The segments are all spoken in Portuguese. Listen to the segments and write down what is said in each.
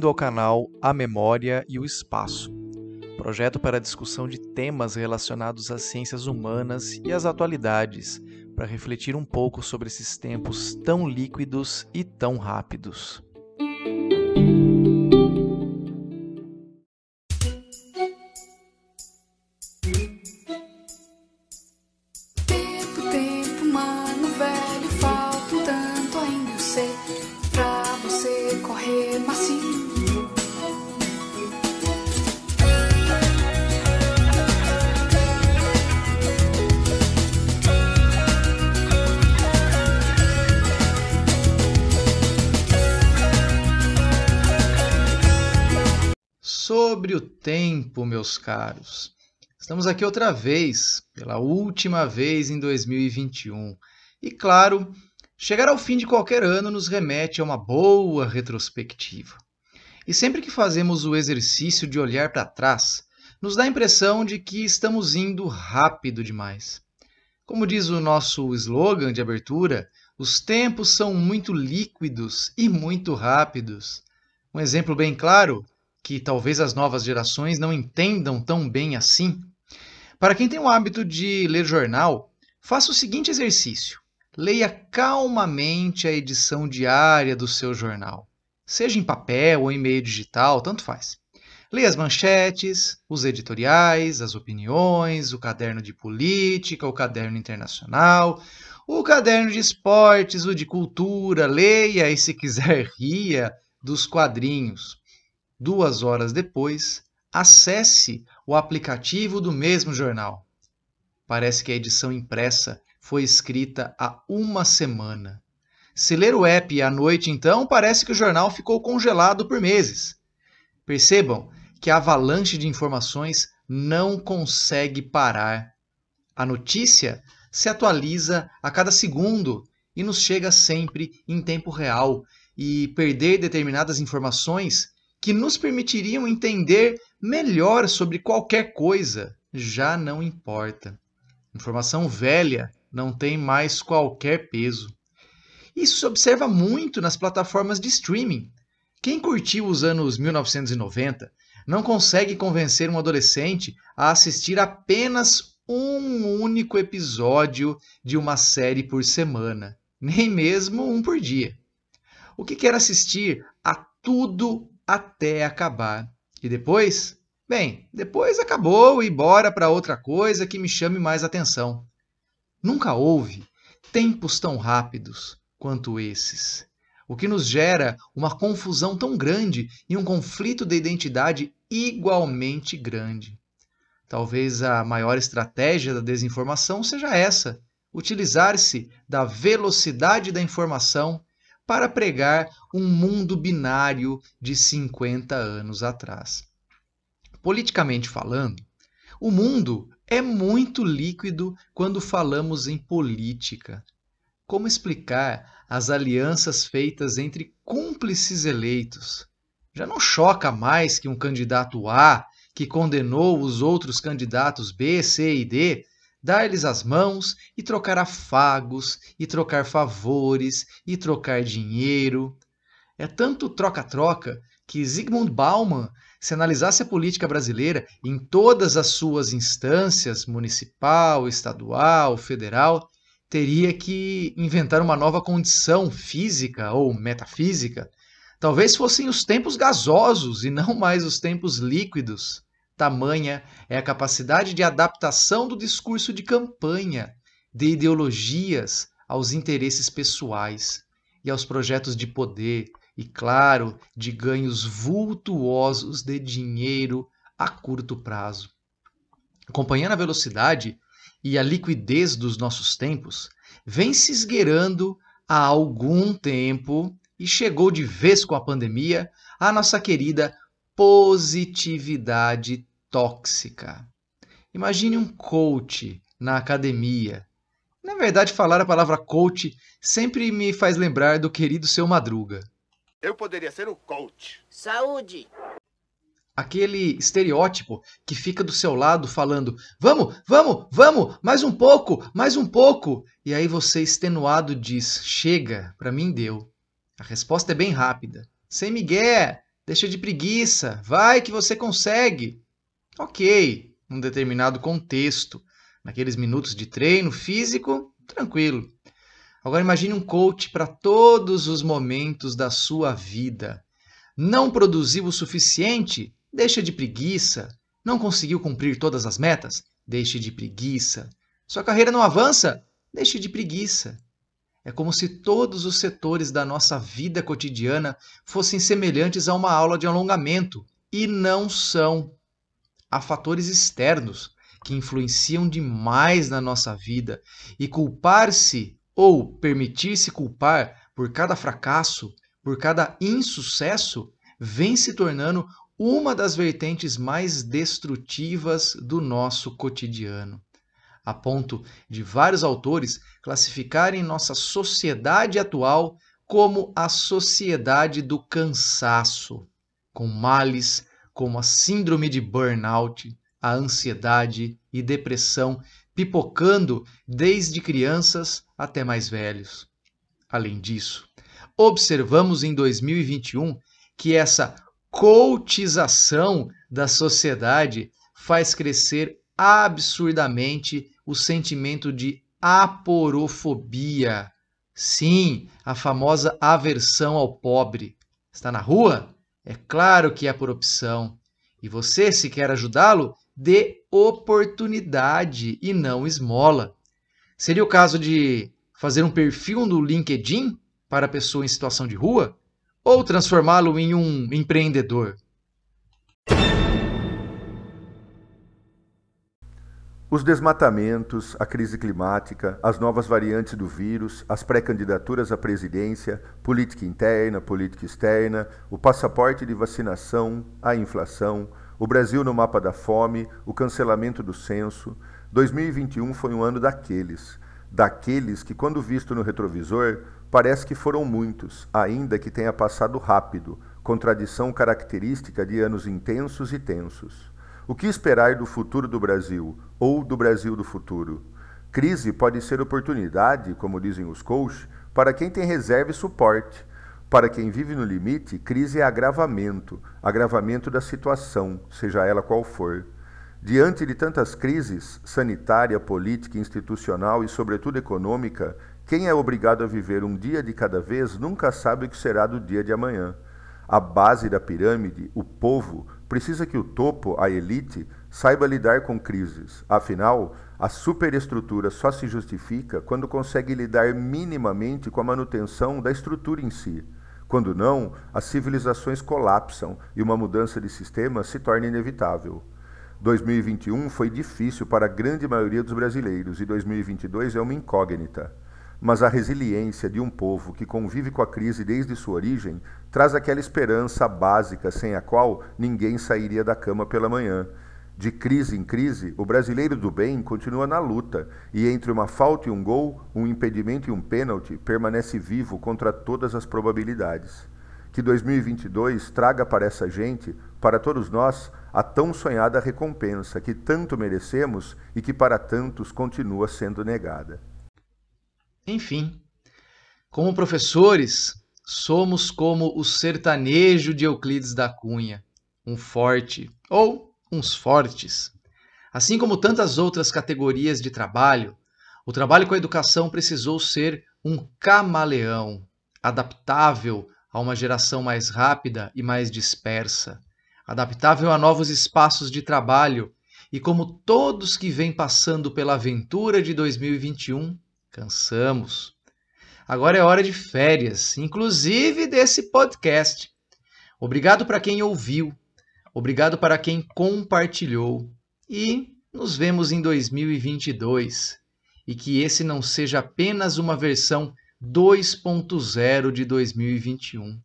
Bem-vindo ao canal A Memória e o Espaço, projeto para discussão de temas relacionados às ciências humanas e às atualidades, para refletir um pouco sobre esses tempos tão líquidos e tão rápidos. Sobre o tempo, meus caros. Estamos aqui outra vez, pela última vez em 2021. E claro, chegar ao fim de qualquer ano nos remete a uma boa retrospectiva. E sempre que fazemos o exercício de olhar para trás, nos dá a impressão de que estamos indo rápido demais. Como diz o nosso slogan de abertura, os tempos são muito líquidos e muito rápidos. Um exemplo bem claro, que talvez as novas gerações não entendam tão bem assim. Para quem tem o hábito de ler jornal, faça o seguinte exercício: leia calmamente a edição diária do seu jornal, seja em papel ou em meio digital, tanto faz. Leia as manchetes, os editoriais, as opiniões, o caderno de política, o caderno internacional, o caderno de esportes, o de cultura. Leia e, se quiser, ria dos quadrinhos. Duas horas depois, acesse o aplicativo do mesmo jornal. Parece que a edição impressa foi escrita há uma semana. Se ler o app à noite, então, parece que o jornal ficou congelado por meses. Percebam que a avalanche de informações não consegue parar. A notícia se atualiza a cada segundo e nos chega sempre em tempo real, e perder determinadas informações que nos permitiriam entender melhor sobre qualquer coisa já não importa. Informação velha não tem mais qualquer peso. Isso se observa muito nas plataformas de streaming. Quem curtiu os anos 1990 não consegue convencer um adolescente a assistir apenas um único episódio de uma série por semana, nem mesmo um por dia. O que quer assistir a tudo até acabar. E depois? Bem, depois acabou e bora para outra coisa que me chame mais atenção. Nunca houve tempos tão rápidos quanto esses, o que nos gera uma confusão tão grande e um conflito de identidade igualmente grande. Talvez a maior estratégia da desinformação seja essa: utilizar-se da velocidade da informação para pregar um mundo binário de 50 anos atrás. Politicamente falando, o mundo é muito líquido quando falamos em política. Como explicar as alianças feitas entre cúmplices eleitos? Já não choca mais que um candidato A, que condenou os outros candidatos B, C e D, dar-lhes as mãos e trocar afagos, e trocar favores, e trocar dinheiro. É tanto troca-troca que Zygmunt Bauman, se analisasse a política brasileira em todas as suas instâncias, municipal, estadual, federal, teria que inventar uma nova condição física ou metafísica. Talvez fossem os tempos gasosos e não mais os tempos líquidos. Tamanha é a capacidade de adaptação do discurso de campanha, de ideologias aos interesses pessoais e aos projetos de poder e, claro, de ganhos vultuosos de dinheiro a curto prazo. Acompanhando a velocidade e a liquidez dos nossos tempos, vem se esgueirando há algum tempo e chegou de vez com a pandemia a nossa querida positividade tóxica. Imagine um coach na academia. Na verdade, falar a palavra coach sempre me faz lembrar do querido seu Madruga. Eu poderia ser o coach. Saúde! Aquele estereótipo que fica do seu lado falando: Vamos, vamos, vamos, mais um pouco, mais um pouco. E aí você, extenuado, diz: Chega, para mim deu. A resposta é bem rápida. Sem migué, deixa de preguiça, vai que você consegue. Ok, num determinado contexto, naqueles minutos de treino físico, tranquilo. Agora imagine um coach para todos os momentos da sua vida. Não produziu o suficiente? Deixa de preguiça. Não conseguiu cumprir todas as metas? Deixe de preguiça. Sua carreira não avança? Deixe de preguiça. É como se todos os setores da nossa vida cotidiana fossem semelhantes a uma aula de alongamento, e não são. Há fatores externos que influenciam demais na nossa vida, e culpar-se ou permitir-se culpar por cada fracasso, por cada insucesso, vem se tornando uma das vertentes mais destrutivas do nosso cotidiano, a ponto de vários autores classificarem nossa sociedade atual como a sociedade do cansaço, com males como a síndrome de burnout, a ansiedade e depressão pipocando desde crianças até mais velhos. Além disso, observamos em 2021 que essa coachização da sociedade faz crescer absurdamente o sentimento de aporofobia. Sim, a famosa aversão ao pobre. Está na rua? É claro que é por opção. E você, se quer ajudá-lo, dê oportunidade e não esmola. Seria o caso de fazer um perfil no LinkedIn para a pessoa em situação de rua ou transformá-lo em um empreendedor? Os desmatamentos, a crise climática, as novas variantes do vírus, as pré-candidaturas à presidência, política interna, política externa, o passaporte de vacinação, a inflação, o Brasil no mapa da fome, o cancelamento do censo. 2021 foi um ano daqueles, daqueles que, quando visto no retrovisor, parece que foram muitos, ainda que tenha passado rápido, contradição característica de anos intensos e tensos. O que esperar do futuro do Brasil ou do Brasil do futuro? Crise pode ser oportunidade, como dizem os coaches, para quem tem reserva e suporte. Para quem vive no limite, crise é agravamento, agravamento da situação, seja ela qual for. Diante de tantas crises, sanitária, política, institucional e, sobretudo, econômica, quem é obrigado a viver um dia de cada vez nunca sabe o que será do dia de amanhã. A base da pirâmide, o povo, precisa que o topo, a elite, saiba lidar com crises. Afinal, a superestrutura só se justifica quando consegue lidar minimamente com a manutenção da estrutura em si. Quando não, as civilizações colapsam e uma mudança de sistema se torna inevitável. 2021 foi difícil para a grande maioria dos brasileiros e 2022 é uma incógnita mas a resiliência de um povo que convive com a crise desde sua origem traz aquela esperança básica sem a qual ninguém sairia da cama pela manhã. De crise em crise, o brasileiro do bem continua na luta e entre uma falta e um gol, um impedimento e um pênalti, permanece vivo contra todas as probabilidades. Que 2022 traga para essa gente, para todos nós, a tão sonhada recompensa que tanto merecemos e que para tantos continua sendo negada. Enfim, como professores, somos como o sertanejo de Euclides da Cunha, um forte ou uns fortes. Assim como tantas outras categorias de trabalho, o trabalho com a educação precisou ser um camaleão, adaptável a uma geração mais rápida e mais dispersa, adaptável a novos espaços de trabalho, e como todos que vêm passando pela aventura de 2021, Cansamos. Agora é hora de férias, inclusive desse podcast. Obrigado para quem ouviu, obrigado para quem compartilhou e nos vemos em 2022. E que esse não seja apenas uma versão 2.0 de 2021.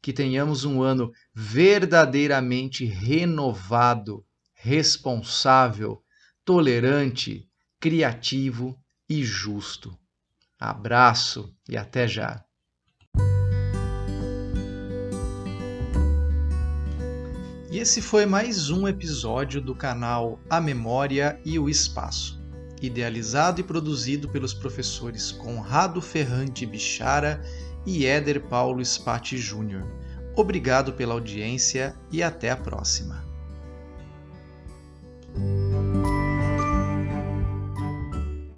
Que tenhamos um ano verdadeiramente renovado, responsável, tolerante, criativo e justo. Abraço e até já. E esse foi mais um episódio do canal A Memória e o Espaço, idealizado e produzido pelos professores Conrado Ferrante Bichara e Éder Paulo Spati Júnior, Obrigado pela audiência e até a próxima.